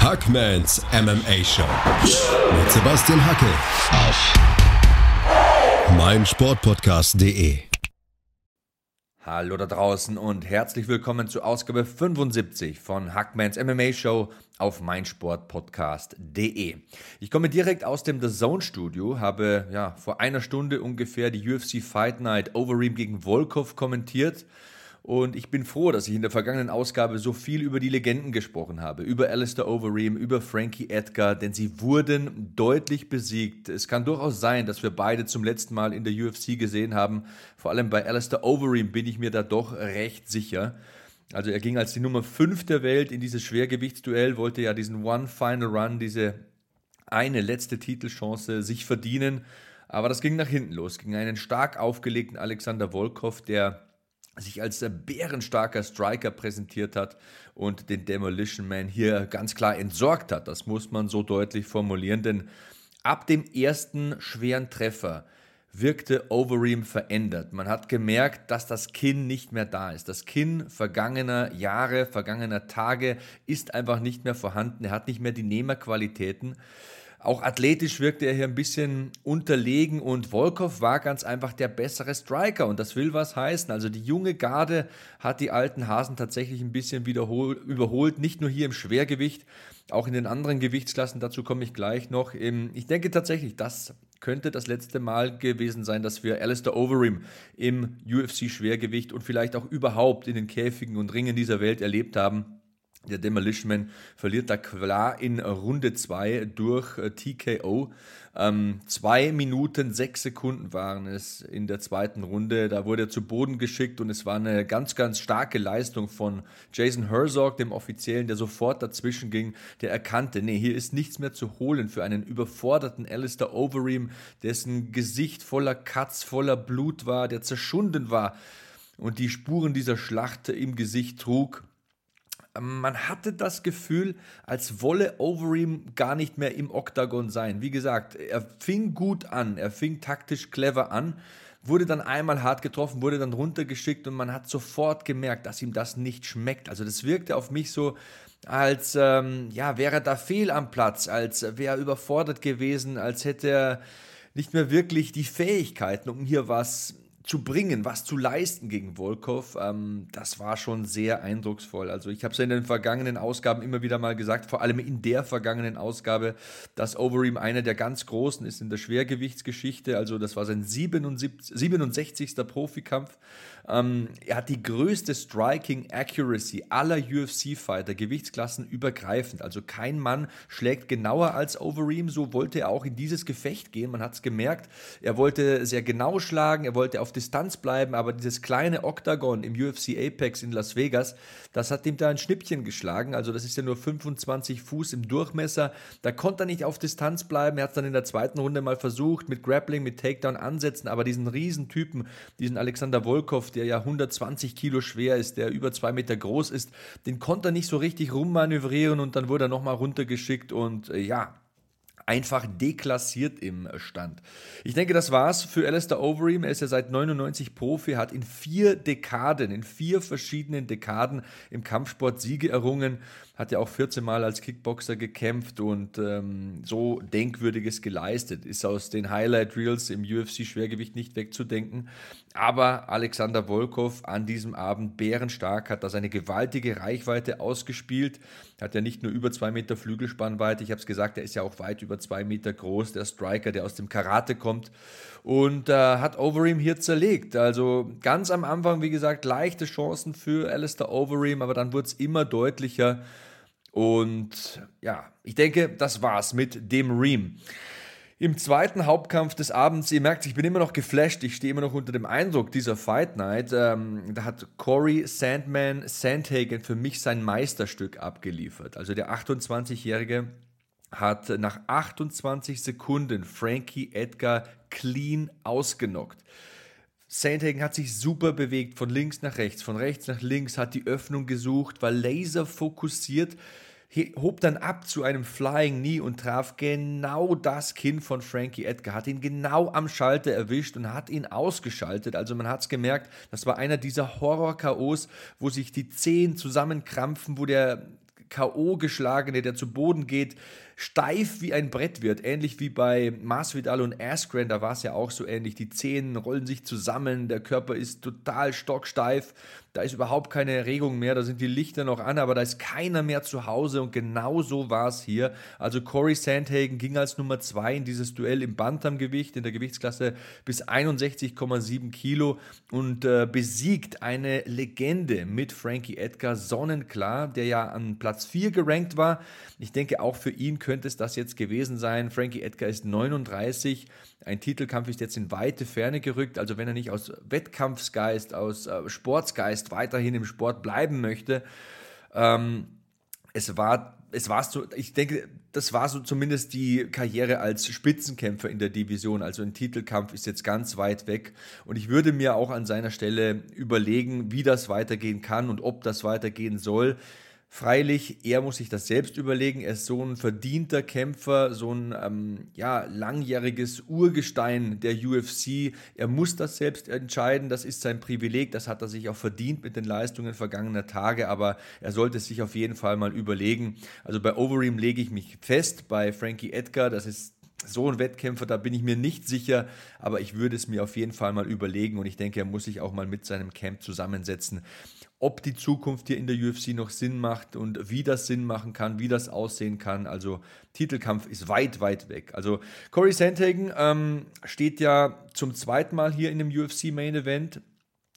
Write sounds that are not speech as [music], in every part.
Hackmans MMA Show mit Sebastian Hacke auf meinsportpodcast.de. Hallo da draußen und herzlich willkommen zur Ausgabe 75 von Hackmans MMA Show auf meinsportpodcast.de. Ich komme direkt aus dem The Zone Studio, habe ja vor einer Stunde ungefähr die UFC Fight Night Overeem gegen Volkov kommentiert und ich bin froh, dass ich in der vergangenen Ausgabe so viel über die Legenden gesprochen habe. Über Alistair Overeem, über Frankie Edgar, denn sie wurden deutlich besiegt. Es kann durchaus sein, dass wir beide zum letzten Mal in der UFC gesehen haben. Vor allem bei Alistair Overeem bin ich mir da doch recht sicher. Also er ging als die Nummer 5 der Welt in dieses Schwergewichtsduell, wollte ja diesen One Final Run, diese eine letzte Titelchance sich verdienen. Aber das ging nach hinten los, gegen einen stark aufgelegten Alexander Volkov, der sich als bärenstarker Striker präsentiert hat und den Demolition Man hier ganz klar entsorgt hat. Das muss man so deutlich formulieren, denn ab dem ersten schweren Treffer wirkte Overeem verändert. Man hat gemerkt, dass das Kinn nicht mehr da ist. Das Kinn vergangener Jahre, vergangener Tage ist einfach nicht mehr vorhanden. Er hat nicht mehr die Nehmerqualitäten. Auch athletisch wirkte er hier ein bisschen unterlegen und Volkov war ganz einfach der bessere Striker und das will was heißen. Also die junge Garde hat die alten Hasen tatsächlich ein bisschen überholt, nicht nur hier im Schwergewicht, auch in den anderen Gewichtsklassen, dazu komme ich gleich noch. Ich denke tatsächlich, das könnte das letzte Mal gewesen sein, dass wir Alistair Overeem im UFC-Schwergewicht und vielleicht auch überhaupt in den Käfigen und Ringen dieser Welt erlebt haben. Der Demolition verliert da klar in Runde 2 durch äh, TKO. Ähm, zwei Minuten, sechs Sekunden waren es in der zweiten Runde. Da wurde er zu Boden geschickt und es war eine ganz, ganz starke Leistung von Jason Herzog, dem Offiziellen, der sofort dazwischen ging, der erkannte, nee, hier ist nichts mehr zu holen für einen überforderten Alistair Overeem, dessen Gesicht voller Cuts, voller Blut war, der zerschunden war und die Spuren dieser Schlacht im Gesicht trug man hatte das Gefühl, als wolle Overeem gar nicht mehr im Oktagon sein. Wie gesagt, er fing gut an, er fing taktisch clever an, wurde dann einmal hart getroffen, wurde dann runtergeschickt und man hat sofort gemerkt, dass ihm das nicht schmeckt. Also das wirkte auf mich so, als ähm, ja, wäre da fehl am Platz, als wäre er überfordert gewesen, als hätte er nicht mehr wirklich die Fähigkeiten, um hier was zu bringen, was zu leisten gegen Volkov, ähm, das war schon sehr eindrucksvoll. Also ich habe es ja in den vergangenen Ausgaben immer wieder mal gesagt, vor allem in der vergangenen Ausgabe, dass Overeem einer der ganz Großen ist in der Schwergewichtsgeschichte. Also das war sein 77, 67. Profikampf. Ähm, er hat die größte Striking Accuracy aller UFC-Fighter, Gewichtsklassen übergreifend. Also kein Mann schlägt genauer als Overeem. So wollte er auch in dieses Gefecht gehen. Man hat es gemerkt. Er wollte sehr genau schlagen, er wollte auf Distanz bleiben, aber dieses kleine Oktagon im UFC Apex in Las Vegas, das hat ihm da ein Schnippchen geschlagen. Also das ist ja nur 25 Fuß im Durchmesser. Da konnte er nicht auf Distanz bleiben. Er hat es dann in der zweiten Runde mal versucht mit Grappling, mit Takedown ansetzen, aber diesen Riesentypen, diesen Alexander Volkov, der ja 120 Kilo schwer ist, der über zwei Meter groß ist, den konnte er nicht so richtig rummanövrieren und dann wurde er nochmal runtergeschickt und äh, ja, einfach deklassiert im Stand. Ich denke, das war's für Alistair Overeem. Er ist ja seit 99 Profi, hat in vier Dekaden, in vier verschiedenen Dekaden im Kampfsport Siege errungen hat ja auch 14 Mal als Kickboxer gekämpft und ähm, so Denkwürdiges geleistet. Ist aus den Highlight Reels im UFC-Schwergewicht nicht wegzudenken. Aber Alexander Volkov an diesem Abend bärenstark, hat da seine gewaltige Reichweite ausgespielt. Hat ja nicht nur über zwei Meter Flügelspannweite, ich habe es gesagt, er ist ja auch weit über zwei Meter groß, der Striker, der aus dem Karate kommt und äh, hat Overeem hier zerlegt. Also ganz am Anfang, wie gesagt, leichte Chancen für Alistair Overeem, aber dann wurde es immer deutlicher. Und ja, ich denke, das war's mit dem Ream. Im zweiten Hauptkampf des Abends, ihr merkt, ich bin immer noch geflasht, ich stehe immer noch unter dem Eindruck dieser Fight Night. Ähm, da hat Corey Sandman Sandhagen für mich sein Meisterstück abgeliefert. Also der 28-Jährige hat nach 28 Sekunden Frankie Edgar clean ausgenockt. Sandhagen hat sich super bewegt, von links nach rechts, von rechts nach links, hat die Öffnung gesucht, war laser fokussiert, hob dann ab zu einem Flying Knee und traf genau das Kinn von Frankie Edgar, hat ihn genau am Schalter erwischt und hat ihn ausgeschaltet. Also man hat es gemerkt, das war einer dieser Horror-KOs, wo sich die Zehen zusammenkrampfen, wo der K.O. geschlagene, der zu Boden geht, steif wie ein Brett wird, ähnlich wie bei Masvidal und Askren, da war es ja auch so ähnlich. Die Zehen rollen sich zusammen, der Körper ist total stocksteif, da ist überhaupt keine Erregung mehr, da sind die Lichter noch an, aber da ist keiner mehr zu Hause und genau so war es hier. Also Corey Sandhagen ging als Nummer 2 in dieses Duell im Bantamgewicht, in der Gewichtsklasse bis 61,7 Kilo und äh, besiegt eine Legende mit Frankie Edgar, sonnenklar, der ja an Platz 4 gerankt war. Ich denke, auch für ihn könnte es das jetzt gewesen sein. Frankie Edgar ist 39. Ein Titelkampf ist jetzt in weite Ferne gerückt. Also wenn er nicht aus Wettkampfsgeist, aus äh, Sportsgeist weiterhin im Sport bleiben möchte, ähm, es war es war so, ich denke, das war so zumindest die Karriere als Spitzenkämpfer in der Division. Also ein Titelkampf ist jetzt ganz weit weg. Und ich würde mir auch an seiner Stelle überlegen, wie das weitergehen kann und ob das weitergehen soll. Freilich, er muss sich das selbst überlegen. Er ist so ein verdienter Kämpfer, so ein ähm, ja, langjähriges Urgestein der UFC. Er muss das selbst entscheiden. Das ist sein Privileg. Das hat er sich auch verdient mit den Leistungen vergangener Tage. Aber er sollte sich auf jeden Fall mal überlegen. Also bei Overeem lege ich mich fest. Bei Frankie Edgar, das ist so ein Wettkämpfer, da bin ich mir nicht sicher, aber ich würde es mir auf jeden Fall mal überlegen und ich denke, er muss sich auch mal mit seinem Camp zusammensetzen ob die Zukunft hier in der UFC noch Sinn macht und wie das Sinn machen kann, wie das aussehen kann. Also Titelkampf ist weit, weit weg. Also Corey Sandhagen ähm, steht ja zum zweiten Mal hier in dem UFC Main Event.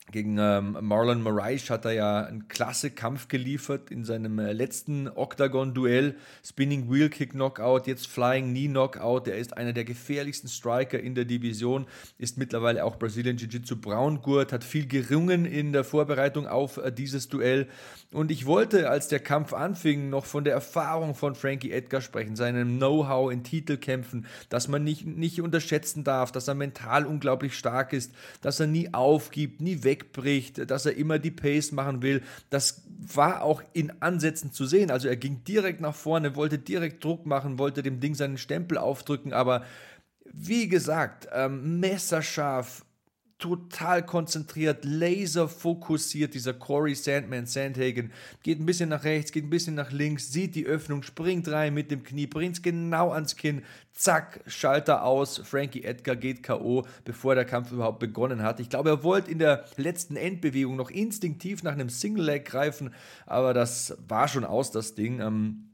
Gegen ähm, Marlon Moraes hat er ja einen klasse Kampf geliefert in seinem äh, letzten Octagon-Duell. Spinning Wheel Kick Knockout, jetzt Flying Knee Knockout. Er ist einer der gefährlichsten Striker in der Division, ist mittlerweile auch Brazilian Jiu-Jitsu Braungurt, hat viel gerungen in der Vorbereitung auf äh, dieses Duell. Und ich wollte, als der Kampf anfing, noch von der Erfahrung von Frankie Edgar sprechen, seinem Know-how in Titelkämpfen, dass man nicht, nicht unterschätzen darf, dass er mental unglaublich stark ist, dass er nie aufgibt, nie weg wegbricht, dass er immer die Pace machen will. Das war auch in Ansätzen zu sehen. Also er ging direkt nach vorne, wollte direkt Druck machen, wollte dem Ding seinen Stempel aufdrücken, aber wie gesagt, ähm, messerscharf total konzentriert, laser fokussiert, dieser Corey Sandman Sandhagen. Geht ein bisschen nach rechts, geht ein bisschen nach links, sieht die Öffnung, springt rein mit dem Knie, bringt es genau ans Kinn, zack, Schalter aus. Frankie Edgar geht K.O., bevor der Kampf überhaupt begonnen hat. Ich glaube, er wollte in der letzten Endbewegung noch instinktiv nach einem Single Leg greifen, aber das war schon aus, das Ding. Ähm,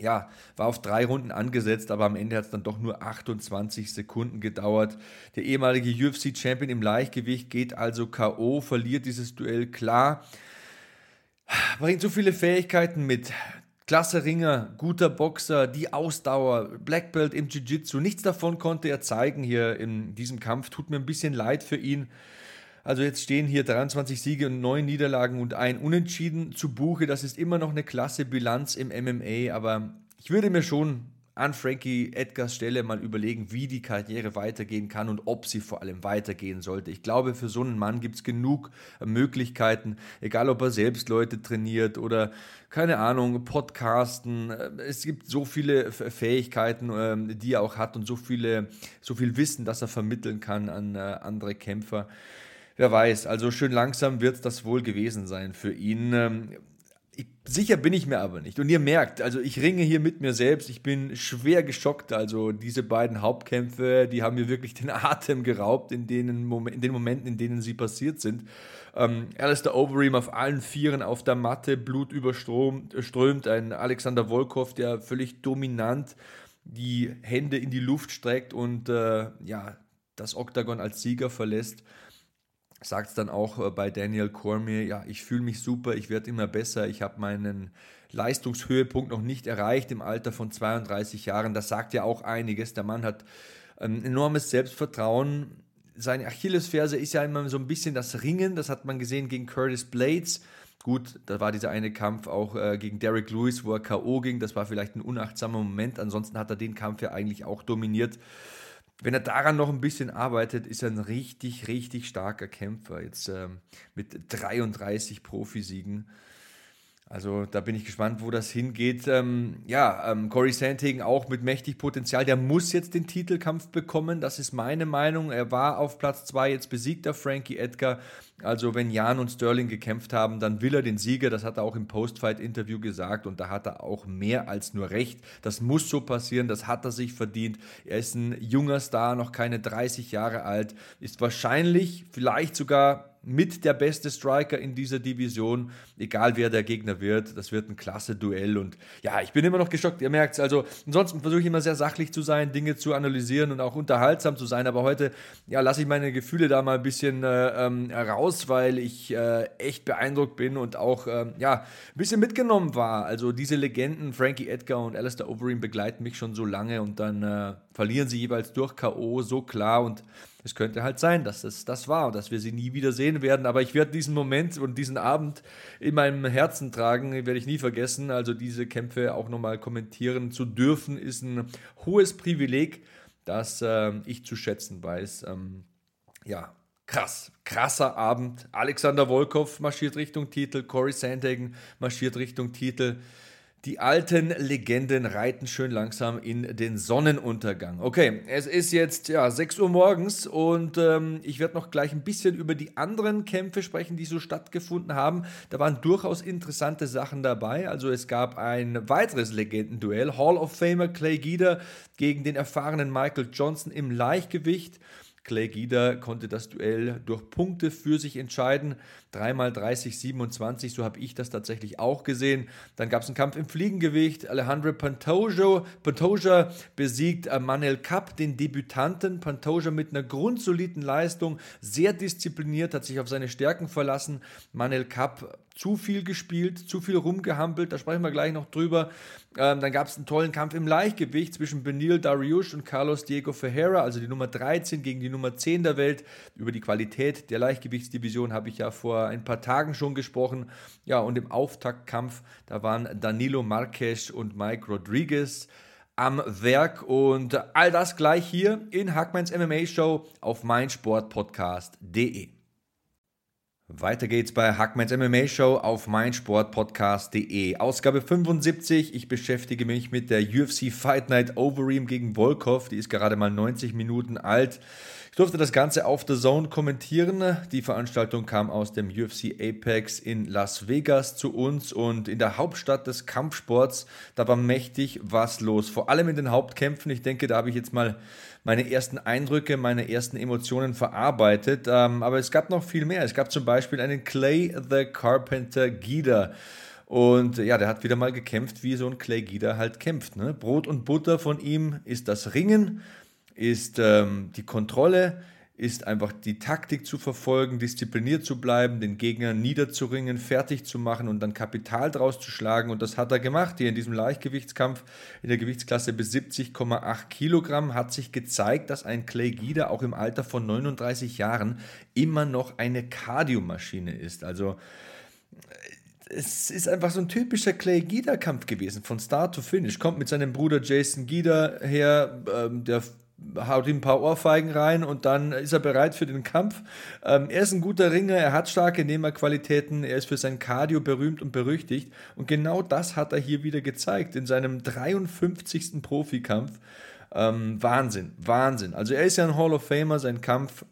ja, war auf drei Runden angesetzt, aber am Ende hat es dann doch nur 28 Sekunden gedauert. Der ehemalige UFC-Champion im Leichtgewicht geht also K.O., verliert dieses Duell klar. Bringt so viele Fähigkeiten mit. Klasse Ringer, guter Boxer, die Ausdauer, Black Belt im Jiu-Jitsu. Nichts davon konnte er zeigen hier in diesem Kampf. Tut mir ein bisschen leid für ihn. Also jetzt stehen hier 23 Siege und 9 Niederlagen und ein Unentschieden zu Buche. Das ist immer noch eine klasse Bilanz im MMA, aber ich würde mir schon an Frankie Edgars Stelle mal überlegen, wie die Karriere weitergehen kann und ob sie vor allem weitergehen sollte. Ich glaube, für so einen Mann gibt es genug Möglichkeiten, egal ob er selbst Leute trainiert oder keine Ahnung, Podcasten. Es gibt so viele Fähigkeiten, ähm, die er auch hat und so, viele, so viel Wissen, das er vermitteln kann an äh, andere Kämpfer. Wer weiß, also schön langsam wird das wohl gewesen sein für ihn. Ähm, ich, sicher bin ich mir aber nicht. Und ihr merkt, also ich ringe hier mit mir selbst. Ich bin schwer geschockt. Also diese beiden Hauptkämpfe, die haben mir wirklich den [laughs] Atem geraubt in, denen, in den Momenten, in denen sie passiert sind. Ähm, Alistair Overeem auf allen Vieren auf der Matte, Blut überströmt. Ein Alexander Volkov, der völlig dominant die Hände in die Luft streckt und äh, ja, das Oktagon als Sieger verlässt sagt es dann auch äh, bei Daniel Cormier, ja, ich fühle mich super, ich werde immer besser, ich habe meinen Leistungshöhepunkt noch nicht erreicht im Alter von 32 Jahren. Das sagt ja auch einiges. Der Mann hat ein enormes Selbstvertrauen. Seine Achillesferse ist ja immer so ein bisschen das Ringen, das hat man gesehen gegen Curtis Blades. Gut, da war dieser eine Kampf auch äh, gegen Derek Lewis, wo er K.O. ging. Das war vielleicht ein unachtsamer Moment. Ansonsten hat er den Kampf ja eigentlich auch dominiert. Wenn er daran noch ein bisschen arbeitet, ist er ein richtig, richtig starker Kämpfer. Jetzt ähm, mit 33 Profisiegen. Also da bin ich gespannt, wo das hingeht. Ähm, ja, ähm, Corey Sandhagen auch mit mächtig Potenzial. Der muss jetzt den Titelkampf bekommen. Das ist meine Meinung. Er war auf Platz 2, jetzt besiegt er Frankie Edgar. Also wenn Jan und Sterling gekämpft haben, dann will er den Sieger. Das hat er auch im Post-Fight-Interview gesagt und da hat er auch mehr als nur recht. Das muss so passieren, das hat er sich verdient. Er ist ein junger Star, noch keine 30 Jahre alt, ist wahrscheinlich, vielleicht sogar mit der beste Striker in dieser Division, egal wer der Gegner wird. Das wird ein klasse Duell und ja, ich bin immer noch geschockt, ihr merkt es. Also, ansonsten versuche ich immer sehr sachlich zu sein, Dinge zu analysieren und auch unterhaltsam zu sein, aber heute, ja, lasse ich meine Gefühle da mal ein bisschen äh, ähm, raus, weil ich äh, echt beeindruckt bin und auch, äh, ja, ein bisschen mitgenommen war. Also, diese Legenden, Frankie Edgar und Alistair Overeem begleiten mich schon so lange und dann äh, verlieren sie jeweils durch K.O. so klar und es könnte halt sein, dass es das war und dass wir sie nie wieder sehen werden. Aber ich werde diesen Moment und diesen Abend in meinem Herzen tragen, werde ich nie vergessen. Also diese Kämpfe auch nochmal kommentieren zu dürfen, ist ein hohes Privileg, das äh, ich zu schätzen weiß. Ähm, ja, krass, krasser Abend. Alexander Volkov marschiert Richtung Titel, Corey Sandhagen marschiert Richtung Titel. Die alten Legenden reiten schön langsam in den Sonnenuntergang. Okay, es ist jetzt ja 6 Uhr morgens und ähm, ich werde noch gleich ein bisschen über die anderen Kämpfe sprechen, die so stattgefunden haben. Da waren durchaus interessante Sachen dabei. Also es gab ein weiteres Legendenduell. Hall of Famer Clay Guida gegen den erfahrenen Michael Johnson im Leichtgewicht. Clay Guida konnte das Duell durch Punkte für sich entscheiden. Dreimal 30, 27, so habe ich das tatsächlich auch gesehen. Dann gab es einen Kampf im Fliegengewicht. Alejandro Pantoja, Pantoja besiegt Manel Kapp, den Debütanten. Pantoja mit einer grundsoliden Leistung, sehr diszipliniert, hat sich auf seine Stärken verlassen. Manel Kapp zu viel gespielt, zu viel rumgehampelt, da sprechen wir gleich noch drüber. Ähm, dann gab es einen tollen Kampf im Leichtgewicht zwischen Benil Dariush und Carlos Diego Ferreira, also die Nummer 13 gegen die Nummer 10 der Welt. Über die Qualität der Leichtgewichtsdivision habe ich ja vor ein paar Tagen schon gesprochen. Ja, und im Auftaktkampf, da waren Danilo Marques und Mike Rodriguez am Werk und all das gleich hier in Hackmans MMA Show auf meinsportpodcast.de. Weiter geht's bei Hackmans MMA Show auf meinsportpodcast.de. Ausgabe 75. Ich beschäftige mich mit der UFC Fight Night Overeem gegen Volkov. Die ist gerade mal 90 Minuten alt. Ich durfte das Ganze auf The Zone kommentieren. Die Veranstaltung kam aus dem UFC Apex in Las Vegas zu uns und in der Hauptstadt des Kampfsports, da war mächtig was los. Vor allem in den Hauptkämpfen. Ich denke, da habe ich jetzt mal meine ersten Eindrücke, meine ersten Emotionen verarbeitet. Ähm, aber es gab noch viel mehr. Es gab zum Beispiel einen Clay the Carpenter Gida. Und ja, der hat wieder mal gekämpft, wie so ein Clay Gida halt kämpft. Ne? Brot und Butter von ihm ist das Ringen ist ähm, die Kontrolle, ist einfach die Taktik zu verfolgen, diszipliniert zu bleiben, den Gegner niederzuringen, fertig zu machen und dann Kapital draus zu schlagen. Und das hat er gemacht. Hier in diesem Leichtgewichtskampf in der Gewichtsklasse bis 70,8 Kilogramm hat sich gezeigt, dass ein Clay Guida auch im Alter von 39 Jahren immer noch eine Kardiomaschine ist. Also es ist einfach so ein typischer Clay Guida-Kampf gewesen, von Start to Finish. Kommt mit seinem Bruder Jason Guida her, ähm, der haut ihm ein paar Ohrfeigen rein und dann ist er bereit für den Kampf. Ähm, er ist ein guter Ringer, er hat starke Nehmerqualitäten, er ist für sein Cardio berühmt und berüchtigt und genau das hat er hier wieder gezeigt in seinem 53. Profikampf. Ähm, Wahnsinn, Wahnsinn. Also er ist ja ein Hall of Famer, sein Kampf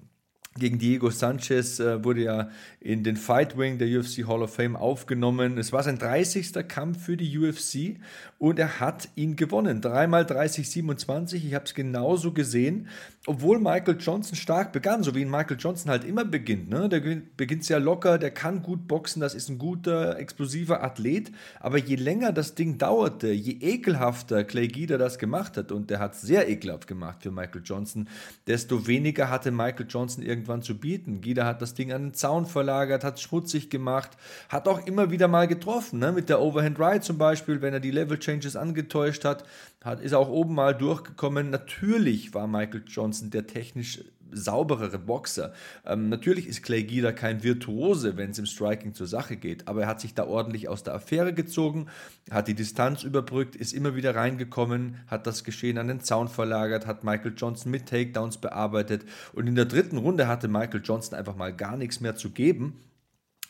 gegen Diego Sanchez äh, wurde ja in den Fight Wing der UFC Hall of Fame aufgenommen. Es war sein 30. Kampf für die UFC und er hat ihn gewonnen. Dreimal 30-27. Ich habe es genauso gesehen, obwohl Michael Johnson stark begann, so wie ihn Michael Johnson halt immer beginnt. Ne? Der beginnt sehr locker, der kann gut boxen, das ist ein guter, explosiver Athlet. Aber je länger das Ding dauerte, je ekelhafter Clay Guida das gemacht hat, und der hat sehr ekelhaft gemacht für Michael Johnson, desto weniger hatte Michael Johnson irgendwann zu bieten. Guida hat das Ding an den Zaun verlagert, hat es schmutzig gemacht, hat auch immer wieder mal getroffen, ne? mit der Overhand Ride zum Beispiel, wenn er die Level Changes angetäuscht hat, hat ist auch oben mal durchgekommen. Natürlich war Michael Johnson der technisch sauberere Boxer. Ähm, natürlich ist Clay Guida kein Virtuose, wenn es im Striking zur Sache geht, aber er hat sich da ordentlich aus der Affäre gezogen, hat die Distanz überbrückt, ist immer wieder reingekommen, hat das Geschehen an den Zaun verlagert, hat Michael Johnson mit Takedowns bearbeitet und in der dritten Runde hatte Michael Johnson einfach mal gar nichts mehr zu geben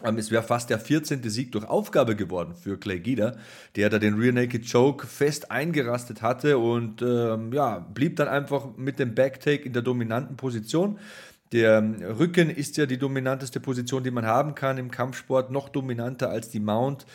es wäre fast der 14. Sieg durch Aufgabe geworden für Clay Guida, der da den Rear Naked Choke fest eingerastet hatte und ähm, ja, blieb dann einfach mit dem Backtake in der dominanten Position. Der Rücken ist ja die dominanteste Position, die man haben kann im Kampfsport, noch dominanter als die Mount.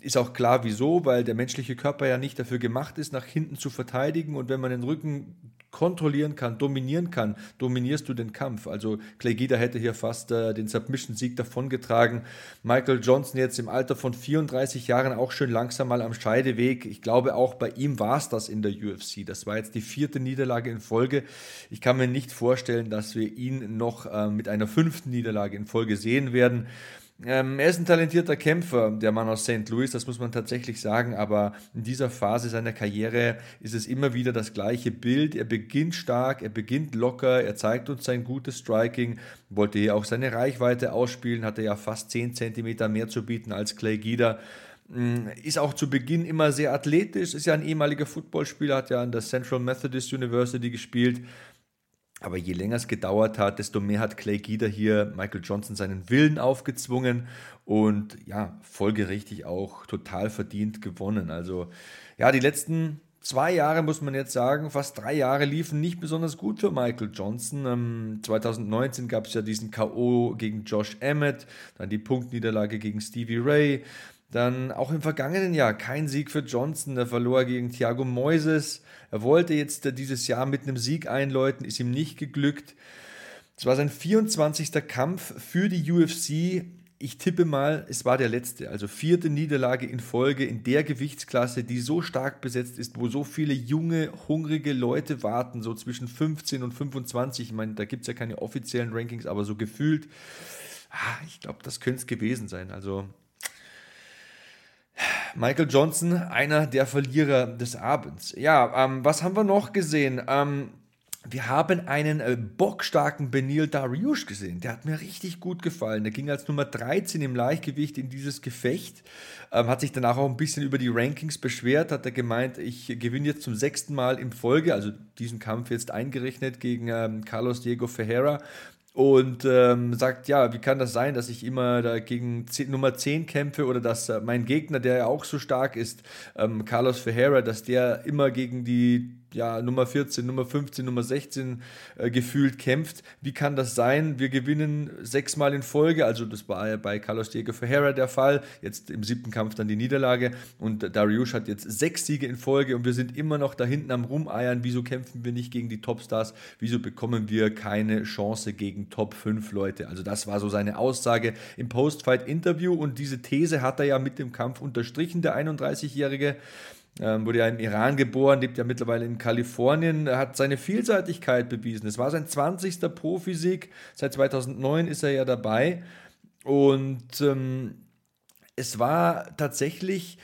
Ist auch klar, wieso, weil der menschliche Körper ja nicht dafür gemacht ist, nach hinten zu verteidigen. Und wenn man den Rücken kontrollieren kann, dominieren kann, dominierst du den Kampf. Also Clay Guida hätte hier fast äh, den Submission-Sieg davongetragen. Michael Johnson jetzt im Alter von 34 Jahren auch schön langsam mal am Scheideweg. Ich glaube, auch bei ihm war es das in der UFC. Das war jetzt die vierte Niederlage in Folge. Ich kann mir nicht vorstellen, dass wir ihn noch äh, mit einer fünften Niederlage in Folge sehen werden. Ähm, er ist ein talentierter Kämpfer, der Mann aus St. Louis, das muss man tatsächlich sagen, aber in dieser Phase seiner Karriere ist es immer wieder das gleiche Bild. Er beginnt stark, er beginnt locker, er zeigt uns sein gutes Striking, wollte hier auch seine Reichweite ausspielen, hatte ja fast 10 cm mehr zu bieten als Clay Guida mm, ist auch zu Beginn immer sehr athletisch, ist ja ein ehemaliger Footballspieler, hat ja an der Central Methodist University gespielt, aber je länger es gedauert hat, desto mehr hat Clay Guida hier Michael Johnson seinen Willen aufgezwungen und ja, folgerichtig auch total verdient gewonnen. Also ja, die letzten zwei Jahre, muss man jetzt sagen, fast drei Jahre liefen nicht besonders gut für Michael Johnson. Ähm, 2019 gab es ja diesen KO gegen Josh Emmett, dann die Punktniederlage gegen Stevie Ray. Dann auch im vergangenen Jahr kein Sieg für Johnson, der verlor gegen Thiago Moises. Er wollte jetzt dieses Jahr mit einem Sieg einläuten, ist ihm nicht geglückt. Es war sein 24. Kampf für die UFC. Ich tippe mal, es war der letzte, also vierte Niederlage in Folge in der Gewichtsklasse, die so stark besetzt ist, wo so viele junge, hungrige Leute warten, so zwischen 15 und 25. Ich meine, da gibt es ja keine offiziellen Rankings, aber so gefühlt, ah, ich glaube, das könnte es gewesen sein. Also Michael Johnson, einer der Verlierer des Abends. Ja, ähm, was haben wir noch gesehen? Ähm, wir haben einen äh, bockstarken Benil Dariush gesehen. Der hat mir richtig gut gefallen. Der ging als Nummer 13 im Leichtgewicht in dieses Gefecht. Ähm, hat sich danach auch ein bisschen über die Rankings beschwert. Hat er gemeint, ich gewinne jetzt zum sechsten Mal in Folge, also diesen Kampf jetzt eingerechnet gegen ähm, Carlos Diego Ferreira und ähm, sagt, ja, wie kann das sein, dass ich immer da gegen 10, Nummer 10 kämpfe oder dass äh, mein Gegner, der ja auch so stark ist, ähm, Carlos Ferreira, dass der immer gegen die ja, Nummer 14, Nummer 15, Nummer 16 äh, gefühlt kämpft. Wie kann das sein? Wir gewinnen sechsmal in Folge, also das war bei Carlos Diego Ferreira der Fall, jetzt im siebten Kampf dann die Niederlage und Dariush hat jetzt sechs Siege in Folge und wir sind immer noch da hinten am Rumeiern. Wieso kämpfen wir nicht gegen die Topstars? Wieso bekommen wir keine Chance gegen Top 5 Leute? Also das war so seine Aussage im Post-Fight-Interview und diese These hat er ja mit dem Kampf unterstrichen, der 31-Jährige ähm, wurde ja im Iran geboren, lebt ja mittlerweile in Kalifornien, hat seine Vielseitigkeit bewiesen. Es war sein 20. Profisieg, seit 2009 ist er ja dabei und ähm, es war tatsächlich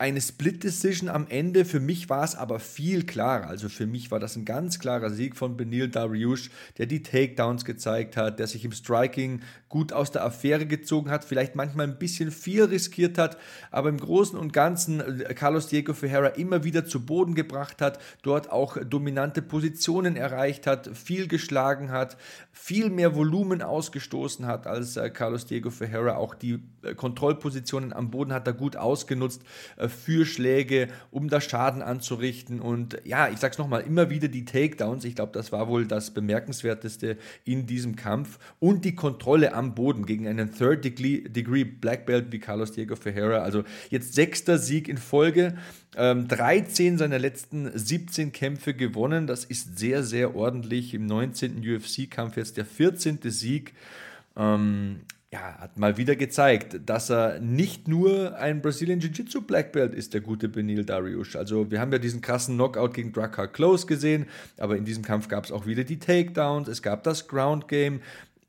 eine Split Decision am Ende. Für mich war es aber viel klarer. Also für mich war das ein ganz klarer Sieg von Benil Dariush, der die Takedowns gezeigt hat, der sich im Striking gut aus der Affäre gezogen hat, vielleicht manchmal ein bisschen viel riskiert hat, aber im Großen und Ganzen äh, Carlos Diego Ferreira immer wieder zu Boden gebracht hat, dort auch dominante Positionen erreicht hat, viel geschlagen hat, viel mehr Volumen ausgestoßen hat als äh, Carlos Diego Ferreira. Auch die äh, Kontrollpositionen am Boden hat er gut ausgenutzt für Schläge, um da Schaden anzurichten. Und ja, ich sag's nochmal, immer wieder die Takedowns. Ich glaube, das war wohl das Bemerkenswerteste in diesem Kampf. Und die Kontrolle am Boden gegen einen Third Degree Black Belt wie Carlos Diego Ferreira. Also jetzt sechster Sieg in Folge. Ähm, 13 seiner letzten 17 Kämpfe gewonnen. Das ist sehr, sehr ordentlich. Im 19. UFC-Kampf jetzt der 14. Sieg. Ähm, ja, hat mal wieder gezeigt, dass er nicht nur ein Brazilian Jiu-Jitsu Black Belt ist, der gute Benil Dariush. Also wir haben ja diesen krassen Knockout gegen Drakkar Close gesehen, aber in diesem Kampf gab es auch wieder die Takedowns, es gab das Ground Game,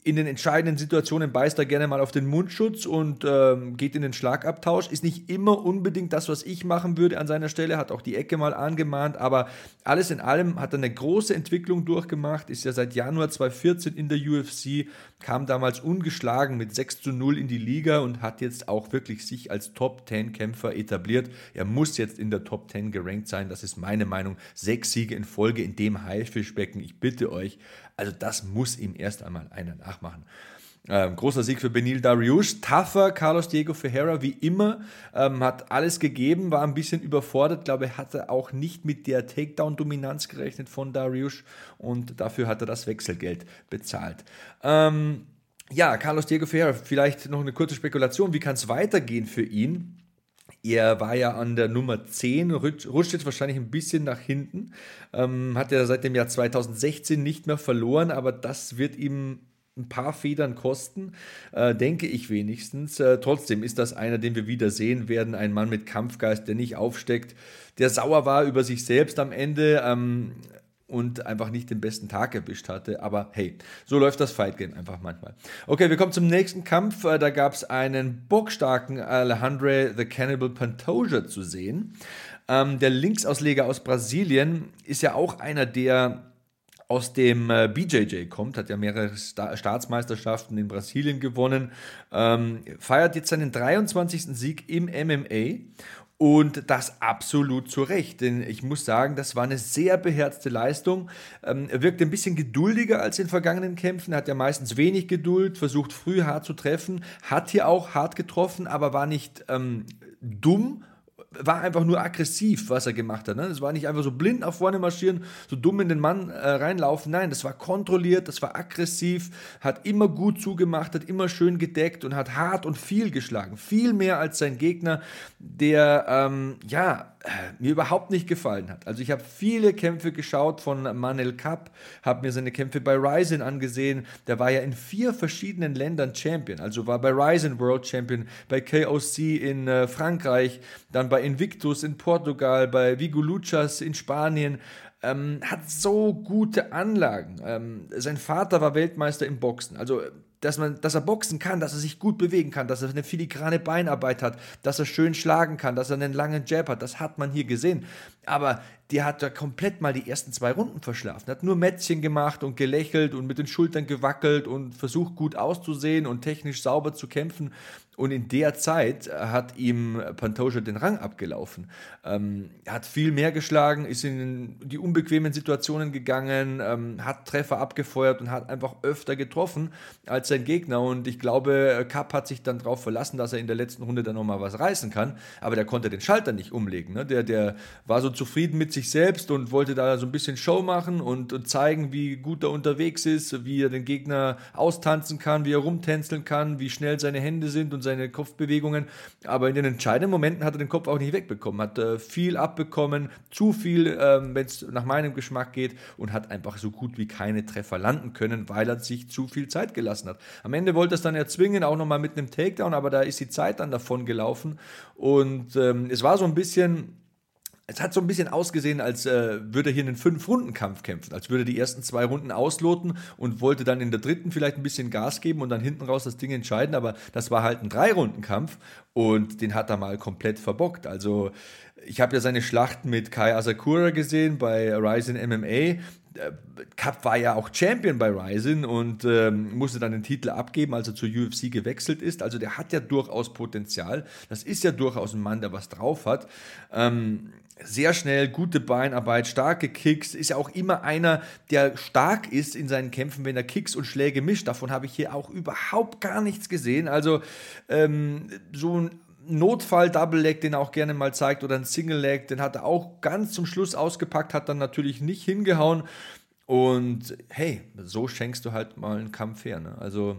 in den entscheidenden Situationen beißt er gerne mal auf den Mundschutz und ähm, geht in den Schlagabtausch. Ist nicht immer unbedingt das, was ich machen würde an seiner Stelle, hat auch die Ecke mal angemahnt, aber alles in allem hat er eine große Entwicklung durchgemacht, ist ja seit Januar 2014 in der UFC, kam damals ungeschlagen mit 6 zu 0 in die Liga und hat jetzt auch wirklich sich als Top 10 Kämpfer etabliert. Er muss jetzt in der Top 10 gerankt sein, das ist meine Meinung. Sechs Siege in Folge in dem Haifischbecken, ich bitte euch. Also das muss ihm erst einmal einer nachmachen. Ähm, großer Sieg für Benil Dariush. Tougher Carlos Diego Ferreira, wie immer. Ähm, hat alles gegeben, war ein bisschen überfordert. Glaube hatte auch nicht mit der Takedown-Dominanz gerechnet von Dariush und dafür hat er das Wechselgeld bezahlt. Ähm, ja, Carlos Diego Ferreira, vielleicht noch eine kurze Spekulation. Wie kann es weitergehen für ihn? Er war ja an der Nummer 10, rutscht jetzt wahrscheinlich ein bisschen nach hinten, ähm, hat er seit dem Jahr 2016 nicht mehr verloren, aber das wird ihm ein paar Federn kosten, äh, denke ich wenigstens. Äh, trotzdem ist das einer, den wir wieder sehen werden. Ein Mann mit Kampfgeist, der nicht aufsteckt, der sauer war über sich selbst am Ende. Ähm, und einfach nicht den besten Tag erwischt hatte. Aber hey, so läuft das Fight Game einfach manchmal. Okay, wir kommen zum nächsten Kampf. Äh, da gab es einen bockstarken Alejandro the Cannibal Pantoja zu sehen. Ähm, der Linksausleger aus Brasilien ist ja auch einer, der aus dem äh, BJJ kommt, hat ja mehrere Sta Staatsmeisterschaften in Brasilien gewonnen, ähm, feiert jetzt seinen 23. Sieg im MMA und das absolut zu Recht, denn ich muss sagen, das war eine sehr beherzte Leistung. Ähm, er wirkt ein bisschen geduldiger als in vergangenen Kämpfen, hat ja meistens wenig Geduld, versucht früh hart zu treffen, hat hier auch hart getroffen, aber war nicht ähm, dumm, war einfach nur aggressiv, was er gemacht hat. Ne? Es war nicht einfach so blind nach vorne marschieren, so dumm in den Mann äh, reinlaufen. Nein, das war kontrolliert, das war aggressiv, hat immer gut zugemacht, hat immer schön gedeckt und hat hart und viel geschlagen. Viel mehr als sein Gegner, der, ähm, ja, mir überhaupt nicht gefallen hat. Also ich habe viele Kämpfe geschaut von Manel Kapp, habe mir seine Kämpfe bei Ryzen angesehen. Der war ja in vier verschiedenen Ländern Champion. Also war bei Ryzen World Champion, bei KOC in äh, Frankreich, dann bei Invictus in Portugal, bei Vigo Luchas in Spanien. Ähm, hat so gute Anlagen. Ähm, sein Vater war Weltmeister im Boxen. Also dass, man, dass er boxen kann, dass er sich gut bewegen kann, dass er eine filigrane Beinarbeit hat, dass er schön schlagen kann, dass er einen langen Jab hat. Das hat man hier gesehen. Aber der hat da komplett mal die ersten zwei Runden verschlafen. Hat nur Mätzchen gemacht und gelächelt und mit den Schultern gewackelt und versucht gut auszusehen und technisch sauber zu kämpfen. Und in der Zeit hat ihm Pantoja den Rang abgelaufen. Ähm, hat viel mehr geschlagen, ist in die unbequemen Situationen gegangen, ähm, hat Treffer abgefeuert und hat einfach öfter getroffen als sein Gegner. Und ich glaube, Kapp hat sich dann darauf verlassen, dass er in der letzten Runde dann nochmal was reißen kann. Aber der konnte den Schalter nicht umlegen. Ne? Der, der war so zufrieden mit sich selbst und wollte da so ein bisschen Show machen und, und zeigen, wie gut er unterwegs ist, wie er den Gegner austanzen kann, wie er rumtänzeln kann, wie schnell seine Hände sind und seine Kopfbewegungen. Aber in den entscheidenden Momenten hat er den Kopf auch nicht wegbekommen, hat äh, viel abbekommen, zu viel, äh, wenn es nach meinem Geschmack geht und hat einfach so gut wie keine Treffer landen können, weil er sich zu viel Zeit gelassen hat. Am Ende wollte er es dann erzwingen, auch nochmal mit einem Takedown, aber da ist die Zeit dann davon gelaufen und ähm, es war so ein bisschen es hat so ein bisschen ausgesehen, als äh, würde er hier einen Fünf-Runden-Kampf kämpfen, als würde er die ersten zwei Runden ausloten und wollte dann in der dritten vielleicht ein bisschen Gas geben und dann hinten raus das Ding entscheiden. Aber das war halt ein Drei-Runden-Kampf und den hat er mal komplett verbockt. Also ich habe ja seine Schlachten mit Kai Asakura gesehen bei Ryzen MMA. Cup war ja auch Champion bei Ryzen und ähm, musste dann den Titel abgeben, als er zur UFC gewechselt ist. Also der hat ja durchaus Potenzial. Das ist ja durchaus ein Mann, der was drauf hat. Ähm, sehr schnell, gute Beinarbeit, starke Kicks, ist ja auch immer einer, der stark ist in seinen Kämpfen, wenn er Kicks und Schläge mischt. Davon habe ich hier auch überhaupt gar nichts gesehen. Also ähm, so ein Notfall-Double-Leg, den er auch gerne mal zeigt, oder ein Single-Leg, den hat er auch ganz zum Schluss ausgepackt, hat dann natürlich nicht hingehauen. Und hey, so schenkst du halt mal einen Kampf her. Ne? Also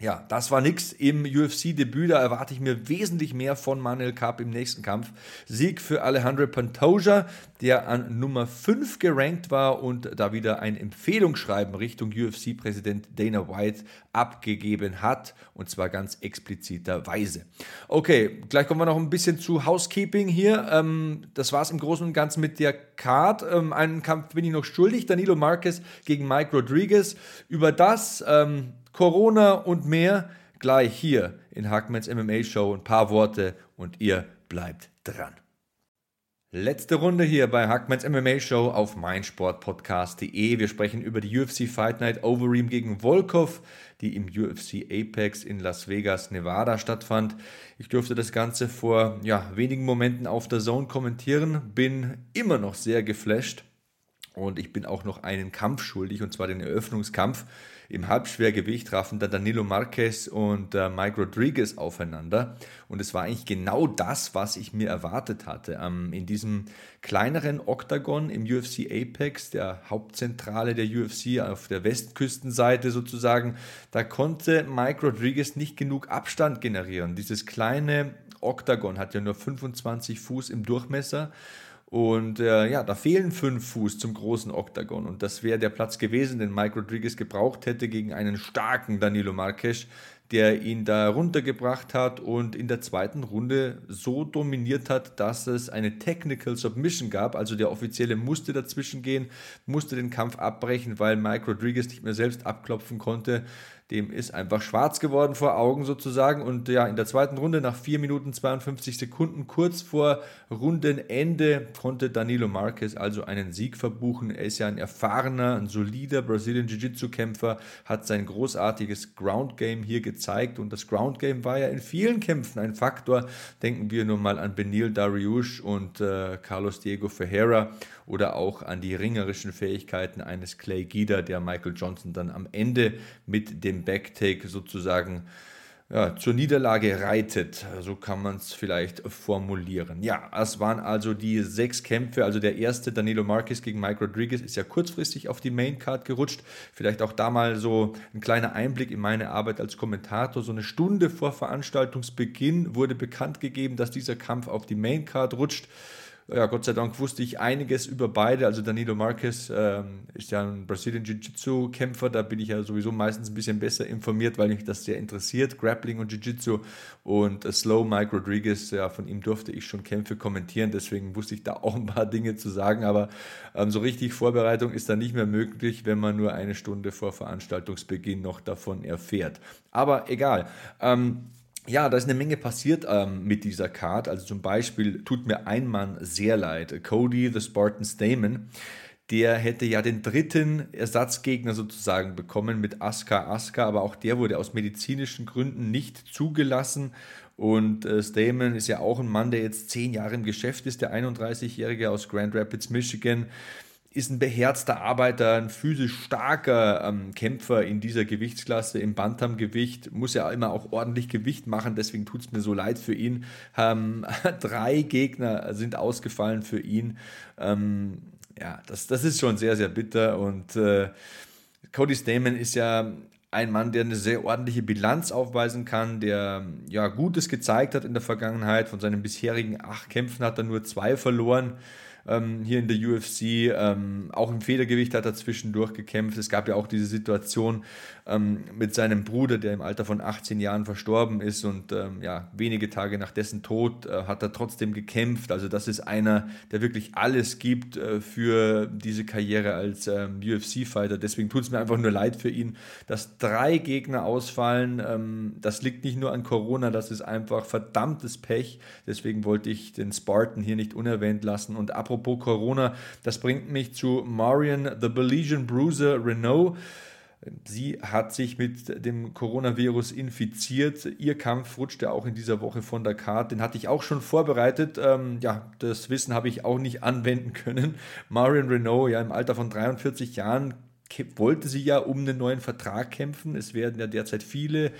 ja, das war nix im UFC-Debüt. Da erwarte ich mir wesentlich mehr von Manuel Cup im nächsten Kampf. Sieg für Alejandro Pantoja, der an Nummer 5 gerankt war und da wieder ein Empfehlungsschreiben Richtung UFC-Präsident Dana White abgegeben hat. Und zwar ganz expliziterweise. Okay, gleich kommen wir noch ein bisschen zu Housekeeping hier. Ähm, das war es im Großen und Ganzen mit der Card. Ähm, einen Kampf bin ich noch schuldig. Danilo Marquez gegen Mike Rodriguez. Über das ähm, Corona und mehr gleich hier in Hackmans MMA Show. Ein paar Worte und ihr bleibt dran. Letzte Runde hier bei Hackmans MMA Show auf meinsportpodcast.de. Wir sprechen über die UFC Fight Night Overeem gegen Volkov, die im UFC Apex in Las Vegas, Nevada stattfand. Ich durfte das Ganze vor ja, wenigen Momenten auf der Zone kommentieren, bin immer noch sehr geflasht Und ich bin auch noch einen Kampf schuldig, und zwar den Eröffnungskampf. Im Halbschwergewicht trafen da Danilo Marquez und äh, Mike Rodriguez aufeinander. Und es war eigentlich genau das, was ich mir erwartet hatte. Ähm, in diesem kleineren Oktagon im UFC Apex, der Hauptzentrale der UFC auf der Westküstenseite sozusagen, da konnte Mike Rodriguez nicht genug Abstand generieren. Dieses kleine Oktagon hat ja nur 25 Fuß im Durchmesser. Und äh, ja, da fehlen fünf Fuß zum großen Oktagon. Und das wäre der Platz gewesen, den Mike Rodriguez gebraucht hätte gegen einen starken Danilo Marques, der ihn da runtergebracht hat und in der zweiten Runde so dominiert hat, dass es eine Technical Submission gab. Also der Offizielle musste dazwischen gehen, musste den Kampf abbrechen, weil Mike Rodriguez nicht mehr selbst abklopfen konnte dem ist einfach schwarz geworden vor Augen sozusagen. Und ja, in der zweiten Runde nach 4 Minuten 52 Sekunden, kurz vor Rundenende, konnte Danilo Marquez also einen Sieg verbuchen. Er ist ja ein erfahrener, ein solider Brazilian Jiu-Jitsu-Kämpfer, hat sein großartiges Ground Game hier gezeigt. Und das Ground Game war ja in vielen Kämpfen ein Faktor. Denken wir nur mal an Benil Dariush und äh, Carlos Diego Ferreira oder auch an die ringerischen Fähigkeiten eines Clay Guida, der Michael Johnson dann am Ende mit dem Backtake sozusagen ja, zur Niederlage reitet. So kann man es vielleicht formulieren. Ja, es waren also die sechs Kämpfe. Also der erste, Danilo Marquez gegen Mike Rodriguez, ist ja kurzfristig auf die Maincard gerutscht. Vielleicht auch da mal so ein kleiner Einblick in meine Arbeit als Kommentator. So eine Stunde vor Veranstaltungsbeginn wurde bekannt gegeben, dass dieser Kampf auf die Maincard rutscht ja, Gott sei Dank wusste ich einiges über beide. Also Danilo Marquez ähm, ist ja ein Brazilian Jiu-Jitsu-Kämpfer, da bin ich ja sowieso meistens ein bisschen besser informiert, weil mich das sehr interessiert, Grappling und Jiu-Jitsu. Und äh, Slow Mike Rodriguez, ja, von ihm durfte ich schon Kämpfe kommentieren, deswegen wusste ich da auch ein paar [laughs] Dinge zu sagen, aber ähm, so richtig Vorbereitung ist da nicht mehr möglich, wenn man nur eine Stunde vor Veranstaltungsbeginn noch davon erfährt. Aber egal. Ähm, ja, da ist eine Menge passiert ähm, mit dieser Card. Also zum Beispiel tut mir ein Mann sehr leid, Cody the Spartan Stamen. Der hätte ja den dritten Ersatzgegner sozusagen bekommen mit Aska Aska, aber auch der wurde aus medizinischen Gründen nicht zugelassen. Und äh, Stamen ist ja auch ein Mann, der jetzt zehn Jahre im Geschäft ist, der 31-Jährige aus Grand Rapids, Michigan ist ein beherzter Arbeiter, ein physisch starker ähm, Kämpfer in dieser Gewichtsklasse, im Bantamgewicht, muss ja immer auch ordentlich Gewicht machen, deswegen tut es mir so leid für ihn. Ähm, [laughs] drei Gegner sind ausgefallen für ihn. Ähm, ja, das, das ist schon sehr, sehr bitter und äh, Cody Stamen ist ja ein Mann, der eine sehr ordentliche Bilanz aufweisen kann, der ja Gutes gezeigt hat in der Vergangenheit. Von seinen bisherigen acht Kämpfen hat er nur zwei verloren ähm, hier in der UFC. Ähm, auch im Federgewicht hat er zwischendurch gekämpft. Es gab ja auch diese Situation ähm, mit seinem Bruder, der im Alter von 18 Jahren verstorben ist und ähm, ja, wenige Tage nach dessen Tod äh, hat er trotzdem gekämpft. Also das ist einer, der wirklich alles gibt äh, für diese Karriere als ähm, UFC-Fighter. Deswegen tut es mir einfach nur leid für ihn, dass drei Gegner ausfallen. Ähm, das liegt nicht nur an Corona, das ist einfach verdammtes Pech. Deswegen wollte ich den Spartan hier nicht unerwähnt lassen. Und apropos apropos Corona, das bringt mich zu Marion the Belizean Bruiser Renault. Sie hat sich mit dem Coronavirus infiziert. Ihr Kampf rutschte auch in dieser Woche von der Karte. Den hatte ich auch schon vorbereitet. Ähm, ja, das Wissen habe ich auch nicht [laughs] anwenden können. Marion Renault, ja, im Alter von 43 Jahren wollte sie ja um einen neuen Vertrag kämpfen. Es werden ja derzeit viele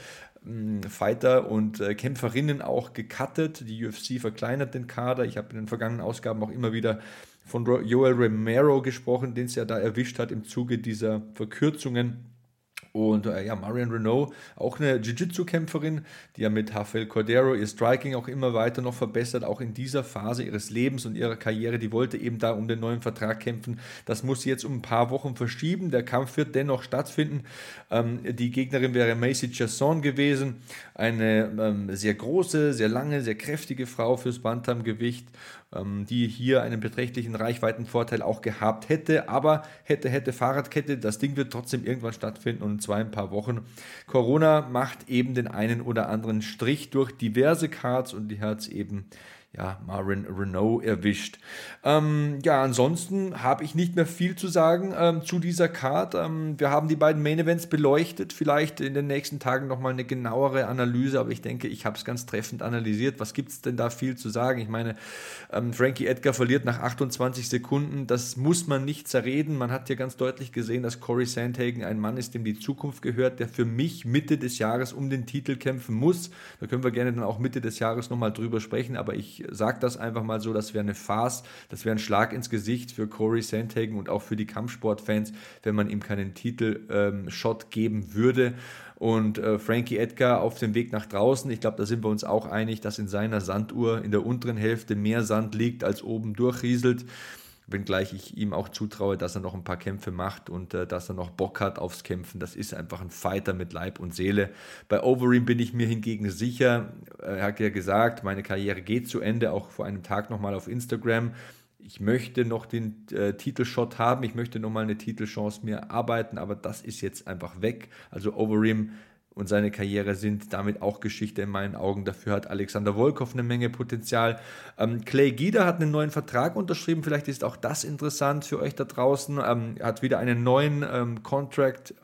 Fighter und äh, Kämpferinnen auch gecuttet. Die UFC verkleinert den Kader. Ich habe in den vergangenen Ausgaben auch immer wieder von Joel Romero gesprochen, den es ja da erwischt hat im Zuge dieser Verkürzungen. Und äh, ja, Marion Renault, auch eine Jiu-Jitsu-Kämpferin, die ja mit Rafael Cordero ihr Striking auch immer weiter noch verbessert, auch in dieser Phase ihres Lebens und ihrer Karriere. Die wollte eben da um den neuen Vertrag kämpfen. Das muss sie jetzt um ein paar Wochen verschieben. Der Kampf wird dennoch stattfinden. Ähm, die Gegnerin wäre Macy Chasson gewesen, eine ähm, sehr große, sehr lange, sehr kräftige Frau fürs Bantamgewicht die hier einen beträchtlichen Reichweitenvorteil auch gehabt hätte. Aber hätte, hätte Fahrradkette, das Ding wird trotzdem irgendwann stattfinden und in zwei, ein paar Wochen. Corona macht eben den einen oder anderen Strich durch diverse Cards und die hat es eben ja, Marin Renault erwischt. Ähm, ja, ansonsten habe ich nicht mehr viel zu sagen ähm, zu dieser Card. Ähm, wir haben die beiden Main Events beleuchtet, vielleicht in den nächsten Tagen nochmal eine genauere Analyse, aber ich denke, ich habe es ganz treffend analysiert. Was gibt es denn da viel zu sagen? Ich meine, ähm, Frankie Edgar verliert nach 28 Sekunden, das muss man nicht zerreden. Man hat ja ganz deutlich gesehen, dass Corey Sandhagen ein Mann ist, dem die Zukunft gehört, der für mich Mitte des Jahres um den Titel kämpfen muss. Da können wir gerne dann auch Mitte des Jahres nochmal drüber sprechen, aber ich sage das einfach mal so, das wäre eine Farce, das wäre ein Schlag ins Gesicht für Corey Sandhagen und auch für die Kampfsportfans, wenn man ihm keinen Titelshot ähm, geben würde. Und äh, Frankie Edgar auf dem Weg nach draußen, ich glaube, da sind wir uns auch einig, dass in seiner Sanduhr in der unteren Hälfte mehr Sand liegt, als oben durchrieselt wenngleich ich ihm auch zutraue, dass er noch ein paar Kämpfe macht und äh, dass er noch Bock hat aufs Kämpfen. Das ist einfach ein Fighter mit Leib und Seele. Bei Overeem bin ich mir hingegen sicher. Er hat ja gesagt, meine Karriere geht zu Ende, auch vor einem Tag nochmal auf Instagram. Ich möchte noch den äh, Titelshot haben, ich möchte nochmal eine Titelchance mir arbeiten, aber das ist jetzt einfach weg. Also Overeem und seine Karriere sind damit auch Geschichte in meinen Augen. Dafür hat Alexander Volkov eine Menge Potenzial. Ähm, Clay Guida hat einen neuen Vertrag unterschrieben. Vielleicht ist auch das interessant für euch da draußen. Ähm, er hat wieder einen neuen ähm, Contract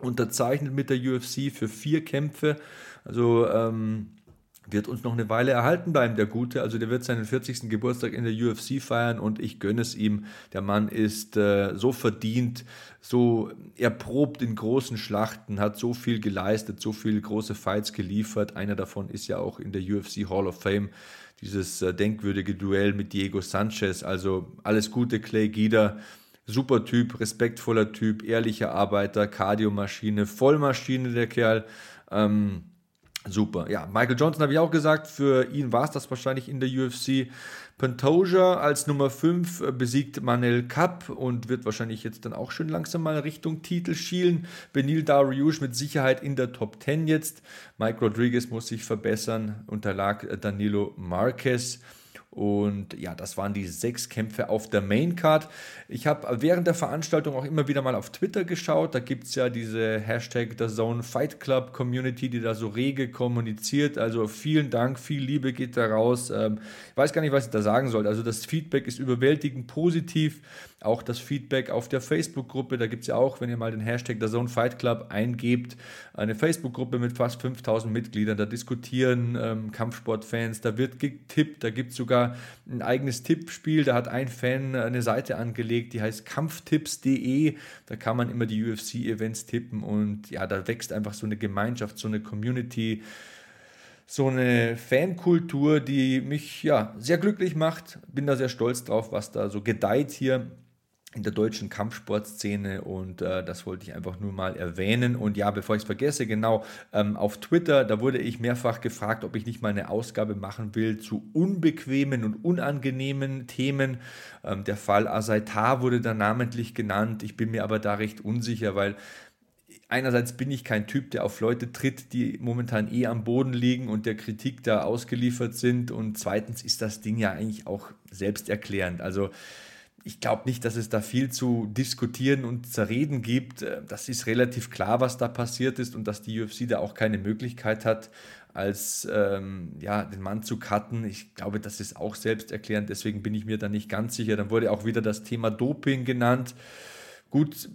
unterzeichnet mit der UFC für vier Kämpfe. Also ähm, wird uns noch eine Weile erhalten bleiben, der Gute. Also der wird seinen 40. Geburtstag in der UFC feiern und ich gönne es ihm. Der Mann ist äh, so verdient, so erprobt in großen Schlachten, hat so viel geleistet, so viele große Fights geliefert. Einer davon ist ja auch in der UFC Hall of Fame. Dieses äh, denkwürdige Duell mit Diego Sanchez. Also alles Gute, Clay Guida. Super Typ, respektvoller Typ, ehrlicher Arbeiter, Kardiomaschine, Vollmaschine der Kerl. Ähm, Super. Ja, Michael Johnson habe ich auch gesagt, für ihn war es das wahrscheinlich in der UFC. Pantoja als Nummer 5 äh, besiegt Manel Kapp und wird wahrscheinlich jetzt dann auch schon langsam mal Richtung Titel schielen. Benil Dariush mit Sicherheit in der Top 10 jetzt. Mike Rodriguez muss sich verbessern, unterlag äh, Danilo Marquez. Und ja, das waren die sechs Kämpfe auf der Maincard. Ich habe während der Veranstaltung auch immer wieder mal auf Twitter geschaut. Da gibt es ja diese Hashtag der Zone Fight Club Community, die da so rege kommuniziert. Also vielen Dank, viel Liebe geht da raus. Ähm, ich weiß gar nicht, was ich da sagen soll. Also das Feedback ist überwältigend positiv. Auch das Feedback auf der Facebook-Gruppe, da gibt es ja auch, wenn ihr mal den Hashtag der Zone Fight Club eingebt, eine Facebook-Gruppe mit fast 5000 Mitgliedern. Da diskutieren ähm, Kampfsportfans, da wird getippt, da gibt es sogar ein eigenes Tippspiel. Da hat ein Fan eine Seite angelegt, die heißt kampftipps.de. Da kann man immer die UFC-Events tippen und ja, da wächst einfach so eine Gemeinschaft, so eine Community so eine Fankultur, die mich ja sehr glücklich macht. Bin da sehr stolz drauf, was da so gedeiht hier in der deutschen Kampfsportszene und äh, das wollte ich einfach nur mal erwähnen. Und ja, bevor ich es vergesse, genau ähm, auf Twitter, da wurde ich mehrfach gefragt, ob ich nicht mal eine Ausgabe machen will zu unbequemen und unangenehmen Themen. Ähm, der Fall Asaitar wurde da namentlich genannt. Ich bin mir aber da recht unsicher, weil einerseits bin ich kein Typ, der auf Leute tritt, die momentan eh am Boden liegen und der Kritik da ausgeliefert sind. Und zweitens ist das Ding ja eigentlich auch selbsterklärend. Also ich glaube nicht, dass es da viel zu diskutieren und zerreden gibt. Äh, das ist relativ klar, was da passiert ist und dass die UFC da auch keine Möglichkeit hat, als ähm, ja, den Mann zu cutten. Ich glaube, das ist auch selbsterklärend, deswegen bin ich mir da nicht ganz sicher. Dann wurde auch wieder das Thema Doping genannt. Gut,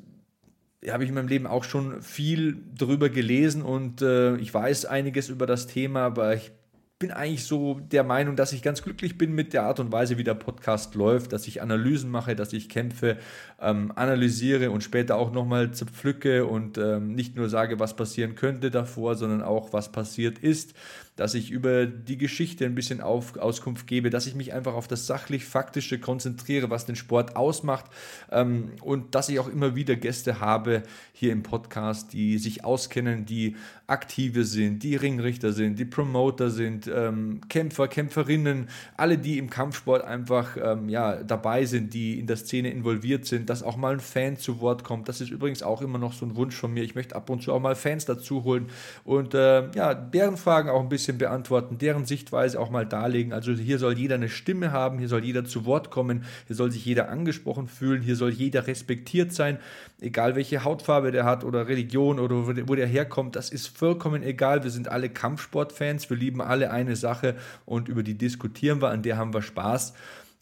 habe ich in meinem Leben auch schon viel darüber gelesen und äh, ich weiß einiges über das Thema, aber ich bin eigentlich so der Meinung, dass ich ganz glücklich bin mit der Art und Weise, wie der Podcast läuft, dass ich Analysen mache, dass ich Kämpfe ähm, analysiere und später auch nochmal zerpflücke und ähm, nicht nur sage, was passieren könnte davor, sondern auch, was passiert ist dass ich über die Geschichte ein bisschen auf, Auskunft gebe, dass ich mich einfach auf das sachlich-faktische konzentriere, was den Sport ausmacht ähm, und dass ich auch immer wieder Gäste habe hier im Podcast, die sich auskennen, die Aktive sind, die Ringrichter sind, die Promoter sind, ähm, Kämpfer, Kämpferinnen, alle, die im Kampfsport einfach ähm, ja, dabei sind, die in der Szene involviert sind, dass auch mal ein Fan zu Wort kommt. Das ist übrigens auch immer noch so ein Wunsch von mir. Ich möchte ab und zu auch mal Fans dazu holen und äh, ja, deren Fragen auch ein bisschen bisschen beantworten, deren Sichtweise auch mal darlegen. Also hier soll jeder eine Stimme haben, hier soll jeder zu Wort kommen, hier soll sich jeder angesprochen fühlen, hier soll jeder respektiert sein, egal welche Hautfarbe der hat oder Religion oder wo der herkommt, das ist vollkommen egal. Wir sind alle Kampfsportfans, wir lieben alle eine Sache und über die diskutieren wir, an der haben wir Spaß.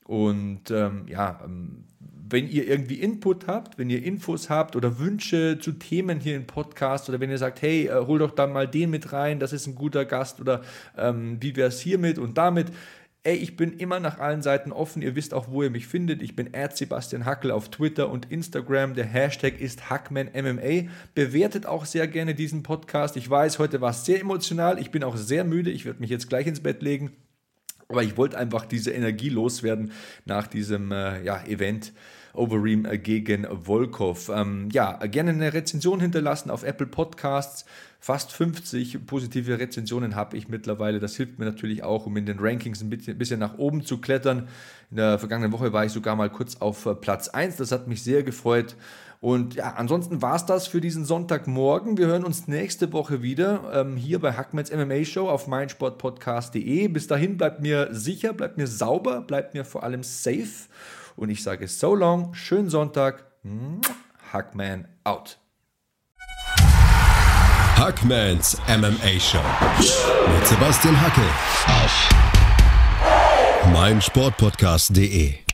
Und ähm, ja, ähm, wenn ihr irgendwie Input habt, wenn ihr Infos habt oder Wünsche zu Themen hier im Podcast oder wenn ihr sagt, hey, äh, hol doch da mal den mit rein, das ist ein guter Gast oder ähm, wie wäre es hiermit und damit. Ey, ich bin immer nach allen Seiten offen. Ihr wisst auch, wo ihr mich findet. Ich bin Sebastian Hackel auf Twitter und Instagram. Der Hashtag ist HackmanMMA. Bewertet auch sehr gerne diesen Podcast. Ich weiß, heute war es sehr emotional. Ich bin auch sehr müde. Ich werde mich jetzt gleich ins Bett legen. Aber ich wollte einfach diese Energie loswerden nach diesem äh, ja, Event. Overeem gegen Volkov. Ähm, ja, gerne eine Rezension hinterlassen auf Apple Podcasts. Fast 50 positive Rezensionen habe ich mittlerweile. Das hilft mir natürlich auch, um in den Rankings ein bisschen nach oben zu klettern. In der vergangenen Woche war ich sogar mal kurz auf äh, Platz 1. Das hat mich sehr gefreut. Und ja, ansonsten war es das für diesen Sonntagmorgen. Wir hören uns nächste Woche wieder ähm, hier bei Hackmans MMA Show auf meinsportpodcast.de. Bis dahin bleibt mir sicher, bleibt mir sauber, bleibt mir vor allem safe. Und ich sage so long, schönen Sonntag, Hackman out. Hackmans MMA Show. Mit Sebastian Hacke auf meinsportpodcast.de